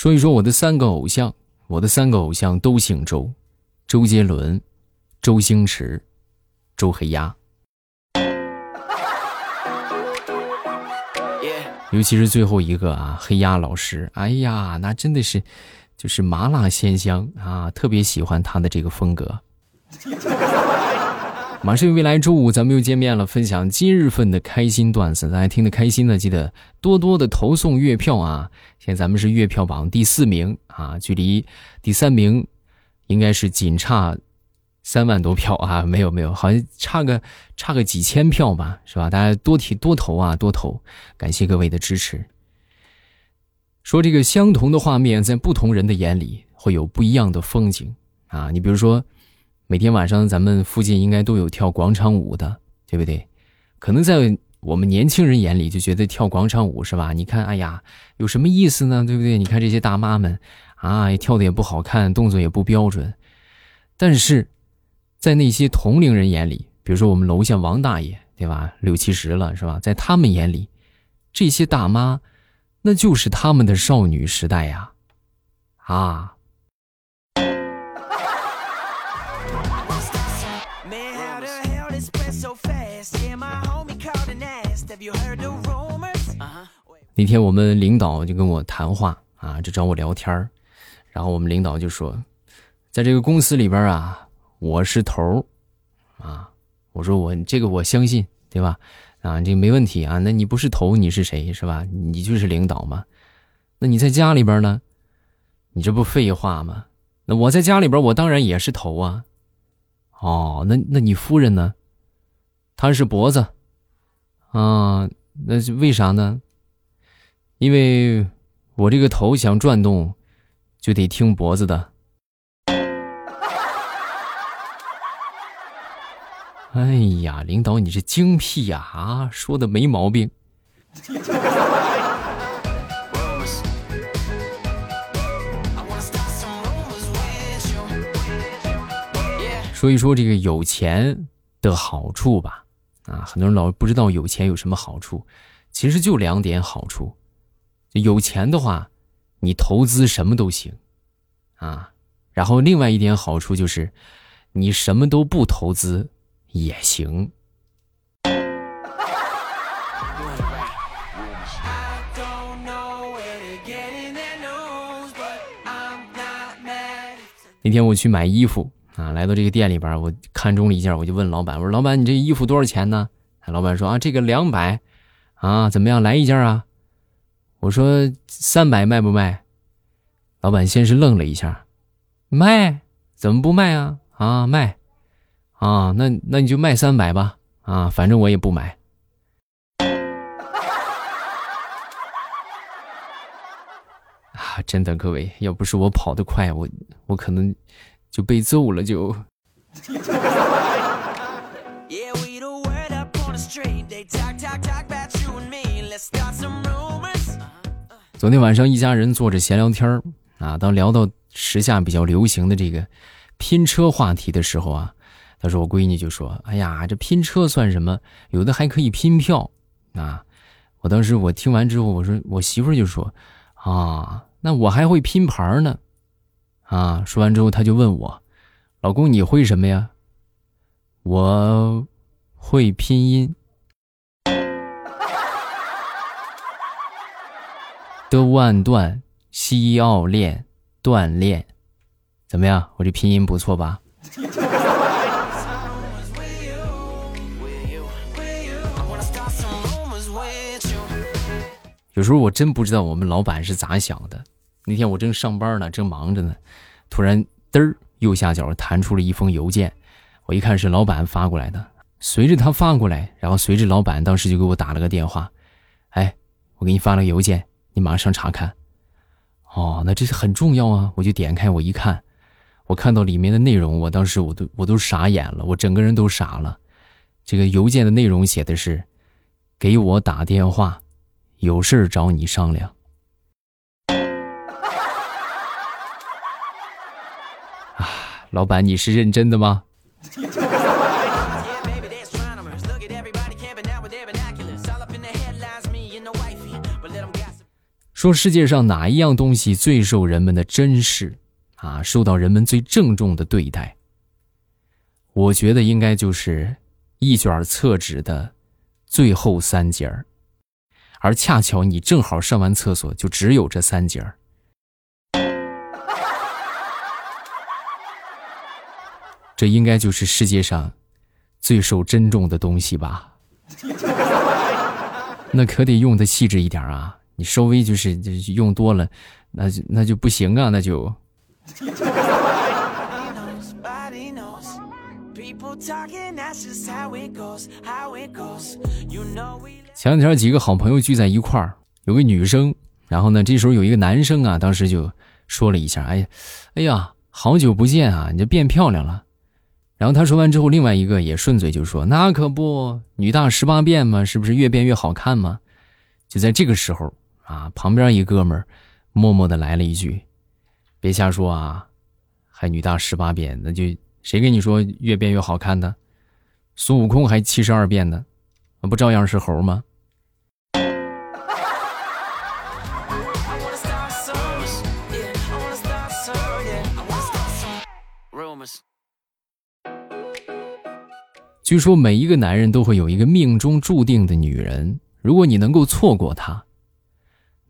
说一说我的三个偶像，我的三个偶像都姓周，周杰伦、周星驰、周黑鸭。尤其是最后一个啊，黑鸭老师，哎呀，那真的是就是麻辣鲜香啊，特别喜欢他的这个风格。马上未来周五咱们又见面了，分享今日份的开心段子，大家听得开心的记得多多的投送月票啊！现在咱们是月票榜第四名啊，距离第三名应该是仅差。三万多票啊，没有没有，好像差个差个几千票吧，是吧？大家多提多投啊，多投，感谢各位的支持。说这个相同的画面，在不同人的眼里会有不一样的风景啊。你比如说，每天晚上咱们附近应该都有跳广场舞的，对不对？可能在我们年轻人眼里就觉得跳广场舞是吧？你看，哎呀，有什么意思呢？对不对？你看这些大妈们啊，跳的也不好看，动作也不标准，但是。在那些同龄人眼里，比如说我们楼下王大爷，对吧？六七十了，是吧？在他们眼里，这些大妈，那就是他们的少女时代呀！啊！那天我们领导就跟我谈话啊，就找我聊天儿然后我们领导就说，在这个公司里边啊。我是头儿，啊，我说我这个我相信，对吧？啊，这没问题啊。那你不是头，你是谁，是吧？你就是领导嘛。那你在家里边呢？你这不废话吗？那我在家里边，我当然也是头啊。哦，那那你夫人呢？她是脖子，啊，那是为啥呢？因为我这个头想转动，就得听脖子的。哎呀，领导，你这精辟呀！啊，说的没毛病。说一说这个有钱的好处吧。啊，很多人老不知道有钱有什么好处，其实就两点好处。有钱的话，你投资什么都行，啊。然后另外一点好处就是，你什么都不投资。也行。那天我去买衣服啊，来到这个店里边，我看中了一件，我就问老板：“我说老板，你这衣服多少钱呢？”老板说：“啊，这个两百，啊，怎么样，来一件啊？”我说：“三百卖不卖？”老板先是愣了一下，卖？怎么不卖啊？啊，卖。啊，那那你就卖三百吧，啊，反正我也不买。啊，真的，各位，要不是我跑得快，我我可能就被揍了。就。昨天晚上一家人坐着闲聊天啊，当聊到时下比较流行的这个拼车话题的时候啊。他说：“我闺女就说，哎呀，这拼车算什么？有的还可以拼票啊！我当时我听完之后，我说我媳妇就说，啊，那我还会拼盘呢，啊！说完之后，他就问我，老公你会什么呀？我会拼音，的万段西奥练锻炼，怎么样？我这拼音不错吧？”有时候我真不知道我们老板是咋想的。那天我正上班呢，正忙着呢，突然嘚儿右下角弹出了一封邮件，我一看是老板发过来的。随着他发过来，然后随着老板当时就给我打了个电话，哎，我给你发了个邮件，你马上查看。哦，那这是很重要啊！我就点开我一看，我看到里面的内容，我当时我都我都傻眼了，我整个人都傻了。这个邮件的内容写的是，给我打电话。有事找你商量。啊，老板，你是认真的吗？说世界上哪一样东西最受人们的珍视，啊，受到人们最郑重的对待？我觉得应该就是一卷厕纸的最后三节儿，而恰巧你正好上完厕所就只有这三节儿，这应该就是世界上最受珍重的东西吧？那可得用的细致一点啊！你稍微就是用多了，那就那就不行啊，那就。前两天几个好朋友聚在一块儿，有个女生，然后呢，这时候有一个男生啊，当时就说了一下：“哎呀，哎呀，好久不见啊，你这变漂亮了。”然后他说完之后，另外一个也顺嘴就说：“那可不，女大十八变嘛，是不是越变越好看嘛？”就在这个时候啊，旁边一哥们儿默默的来了一句：“别瞎说啊，还女大十八变，那就。”谁跟你说越变越好看的？孙悟空还七十二变呢，不照样是猴吗？据说每一个男人都会有一个命中注定的女人，如果你能够错过她，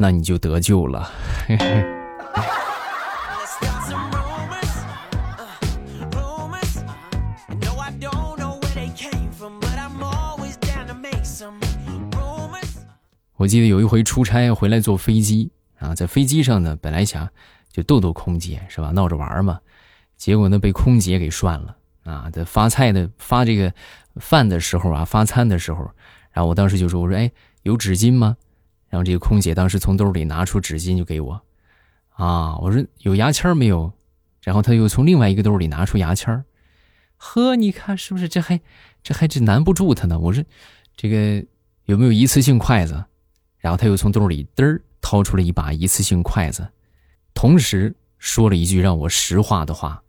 那你就得救了。我记得有一回出差回来坐飞机啊，在飞机上呢，本来想就逗逗空姐是吧，闹着玩嘛，结果呢被空姐给涮了啊！在发菜的发这个饭的时候啊，发餐的时候，然后我当时就说：“我说哎，有纸巾吗？”然后这个空姐当时从兜里拿出纸巾就给我，啊，我说有牙签没有？然后他又从另外一个兜里拿出牙签呵，你看是不是这还这还这难不住他呢？我说这个有没有一次性筷子？然后他又从兜里嘚儿掏出了一把一次性筷子，同时说了一句让我石化的话：“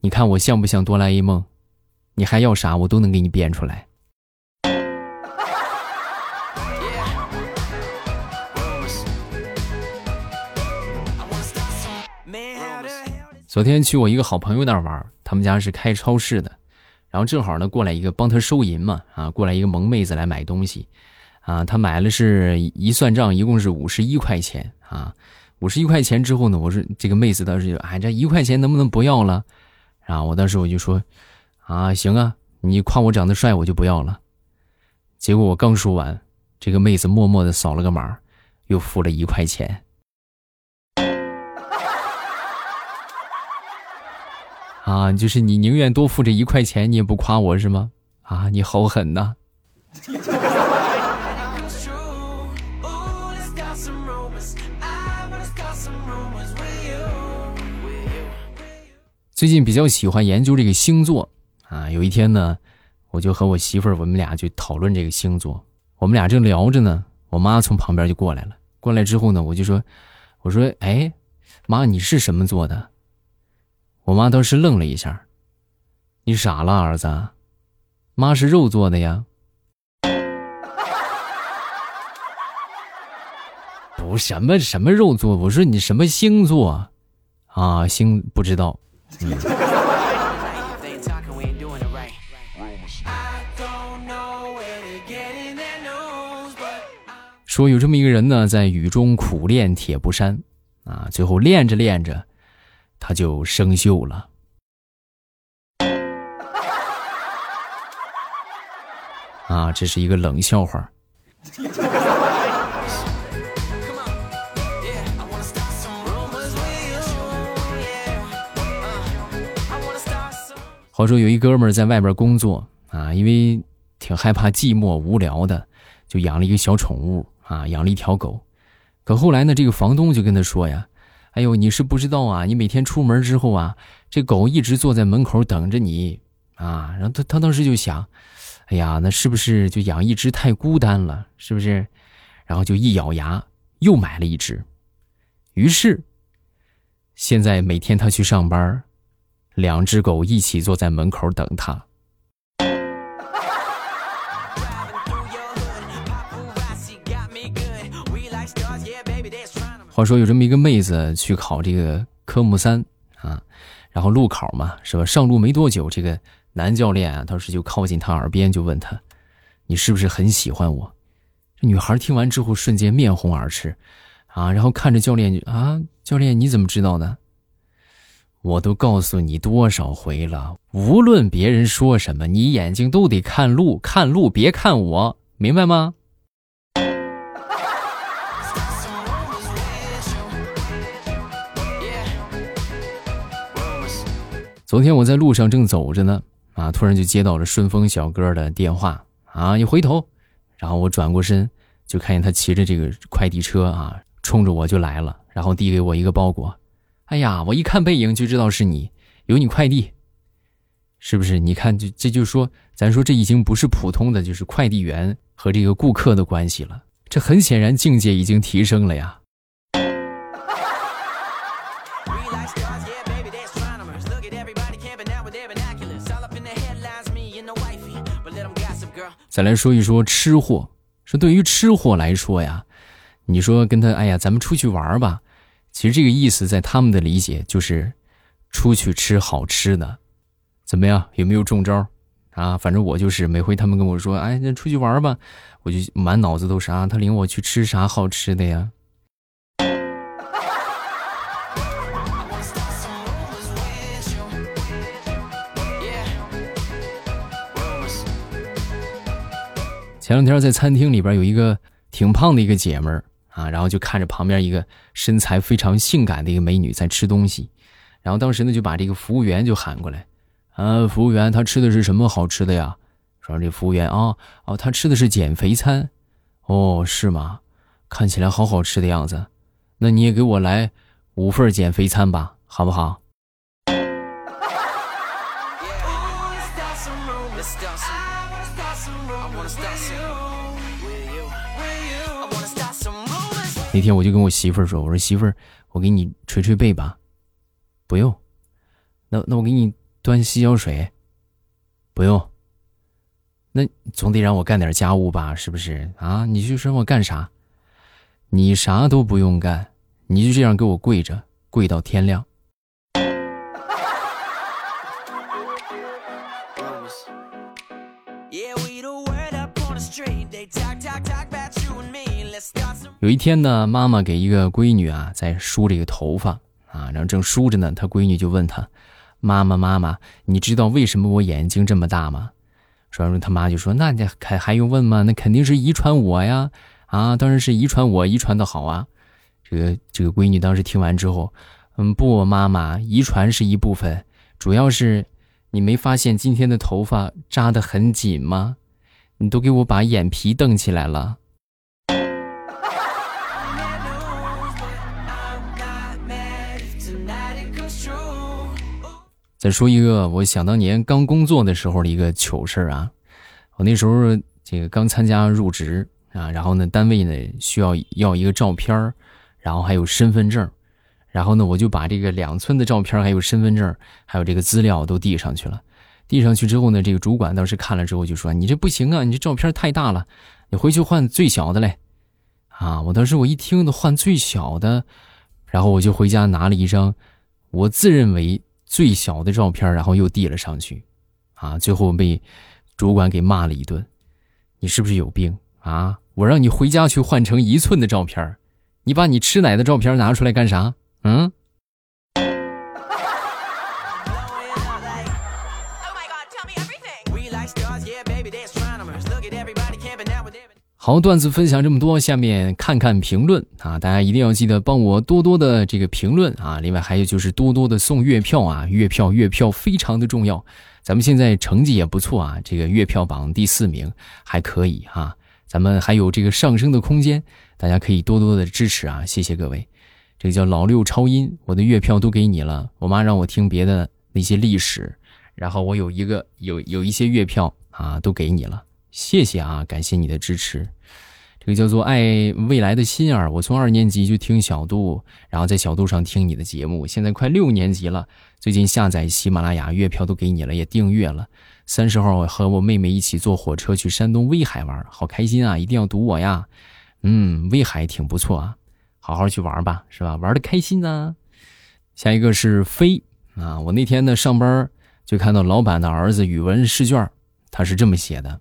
你看我像不像哆啦 A 梦？你还要啥，我都能给你编出来。”昨天去我一个好朋友那儿玩，他们家是开超市的，然后正好呢过来一个帮他收银嘛，啊，过来一个萌妹子来买东西。啊，他买了是一算账，一共是五十一块钱啊。五十一块钱之后呢，我说这个妹子当时就哎，这一块钱能不能不要了？然后我当时我就说，啊，行啊，你夸我长得帅，我就不要了。结果我刚说完，这个妹子默默的扫了个码，又付了一块钱。啊，就是你宁愿多付这一块钱，你也不夸我是吗？啊，你好狠呐！最近比较喜欢研究这个星座啊，有一天呢，我就和我媳妇儿，我们俩就讨论这个星座。我们俩正聊着呢，我妈从旁边就过来了。过来之后呢，我就说：“我说，哎，妈，你是什么座的？”我妈当时愣了一下：“你傻了，儿子？妈是肉做的呀。”不，什么什么肉做？我说你什么星座？啊，星不知道。说有这么一个人呢，在雨中苦练铁布衫，啊，最后练着练着，他就生锈了。啊，这是一个冷笑话。话说有一哥们儿在外边工作啊，因为挺害怕寂寞无聊的，就养了一个小宠物啊，养了一条狗。可后来呢，这个房东就跟他说呀：“哎呦，你是不知道啊，你每天出门之后啊，这狗一直坐在门口等着你啊。”然后他他当时就想：“哎呀，那是不是就养一只太孤单了？是不是？”然后就一咬牙又买了一只。于是，现在每天他去上班。两只狗一起坐在门口等他。话说有这么一个妹子去考这个科目三啊，然后路考嘛，是吧？上路没多久，这个男教练啊，当时就靠近她耳边就问她：“你是不是很喜欢我？”这女孩听完之后瞬间面红耳赤，啊，然后看着教练啊，教练你怎么知道的？我都告诉你多少回了，无论别人说什么，你眼睛都得看路，看路别看我，明白吗？昨天我在路上正走着呢，啊，突然就接到了顺丰小哥的电话，啊，一回头，然后我转过身，就看见他骑着这个快递车啊，冲着我就来了，然后递给我一个包裹。哎呀，我一看背影就知道是你，有你快递，是不是？你看，这这就说，咱说这已经不是普通的，就是快递员和这个顾客的关系了。这很显然境界已经提升了呀。再来说一说吃货，说对于吃货来说呀，你说跟他，哎呀，咱们出去玩吧。其实这个意思在他们的理解就是，出去吃好吃的，怎么样？有没有中招？啊，反正我就是每回他们跟我说，哎，那出去玩吧，我就满脑子都是啊，他领我去吃啥好吃的呀？前两天在餐厅里边有一个挺胖的一个姐们儿。啊，然后就看着旁边一个身材非常性感的一个美女在吃东西，然后当时呢就把这个服务员就喊过来，啊，服务员，他吃的是什么好吃的呀？说这服务员啊，哦，他吃的是减肥餐，哦，是吗？看起来好好吃的样子，那你也给我来五份减肥餐吧，好不好？那天我就跟我媳妇儿说：“我说媳妇儿，我给你捶捶背吧。”不用。那那我给你端洗脚水。不用。那总得让我干点家务吧？是不是啊？你就说我干啥？你啥都不用干，你就这样给我跪着，跪到天亮。有一天呢，妈妈给一个闺女啊在梳这个头发啊，然后正梳着呢，她闺女就问她：“妈妈，妈妈，你知道为什么我眼睛这么大吗？”说完，他妈就说：“那你还还用问吗？那肯定是遗传我呀！啊，当然是遗传我，遗传的好啊！”这个这个闺女当时听完之后，嗯，不，妈妈，遗传是一部分，主要是你没发现今天的头发扎得很紧吗？你都给我把眼皮瞪起来了。再说一个，我想当年刚工作的时候的一个糗事啊。我那时候这个刚参加入职啊，然后呢，单位呢需要要一个照片然后还有身份证然后呢，我就把这个两寸的照片还有身份证还有这个资料都递上去了。递上去之后呢，这个主管当时看了之后就说：“你这不行啊，你这照片太大了，你回去换最小的嘞。”啊，我当时我一听都换最小的，然后我就回家拿了一张我自认为。最小的照片，然后又递了上去，啊，最后被主管给骂了一顿。你是不是有病啊？我让你回家去换成一寸的照片，你把你吃奶的照片拿出来干啥？嗯？好，段子分享这么多，下面看看评论啊！大家一定要记得帮我多多的这个评论啊！另外还有就是多多的送月票啊，月票月票非常的重要。咱们现在成绩也不错啊，这个月票榜第四名还可以哈，咱们还有这个上升的空间，大家可以多多的支持啊！谢谢各位。这个叫老六超音，我的月票都给你了。我妈让我听别的那些历史，然后我有一个有有一些月票啊，都给你了。谢谢啊，感谢你的支持。这个叫做爱未来的心儿，我从二年级就听小度，然后在小度上听你的节目，现在快六年级了。最近下载喜马拉雅，月票都给你了，也订阅了。三十号我和我妹妹一起坐火车去山东威海玩，好开心啊！一定要堵我呀。嗯，威海挺不错啊。好好去玩吧，是吧？玩的开心呢。下一个是飞啊，我那天呢上班就看到老板的儿子语文试卷，他是这么写的，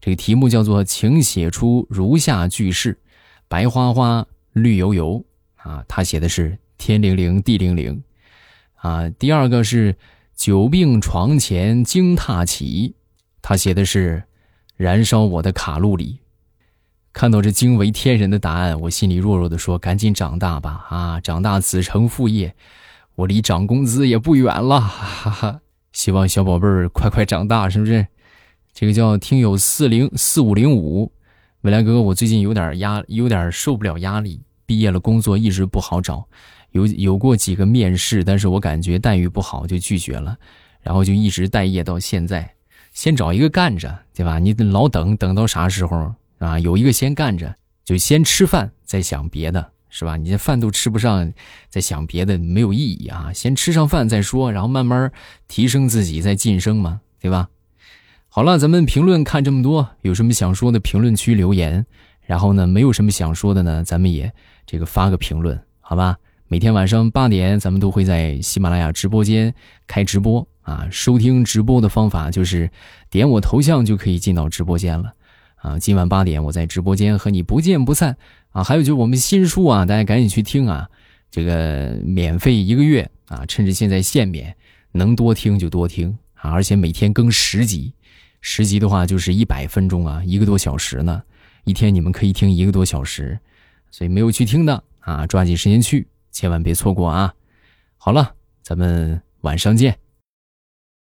这个题目叫做“请写出如下句式：白花花，绿油油”，啊，他写的是天灵灵，地灵灵，啊，第二个是“久病床前惊踏起”，他写的是燃烧我的卡路里。看到这惊为天人的答案，我心里弱弱的说：“赶紧长大吧，啊，长大子承父业，我离涨工资也不远了。”哈哈，希望小宝贝儿快快长大，是不是？这个叫听友四零四五零五，未来哥哥，我最近有点压，有点受不了压力。毕业了，工作一直不好找，有有过几个面试，但是我感觉待遇不好，就拒绝了，然后就一直待业到现在。先找一个干着，对吧？你老等等到啥时候？啊，有一个先干着，就先吃饭，再想别的，是吧？你这饭都吃不上，再想别的没有意义啊！先吃上饭再说，然后慢慢提升自己，再晋升嘛，对吧？好了，咱们评论看这么多，有什么想说的，评论区留言。然后呢，没有什么想说的呢，咱们也这个发个评论，好吧？每天晚上八点，咱们都会在喜马拉雅直播间开直播啊。收听直播的方法就是点我头像就可以进到直播间了。啊，今晚八点我在直播间和你不见不散啊！还有就是我们新书啊，大家赶紧去听啊，这个免费一个月啊，趁着现在限免，能多听就多听啊！而且每天更十集，十集的话就是一百分钟啊，一个多小时呢，一天你们可以听一个多小时，所以没有去听的啊，抓紧时间去，千万别错过啊！好了，咱们晚上见。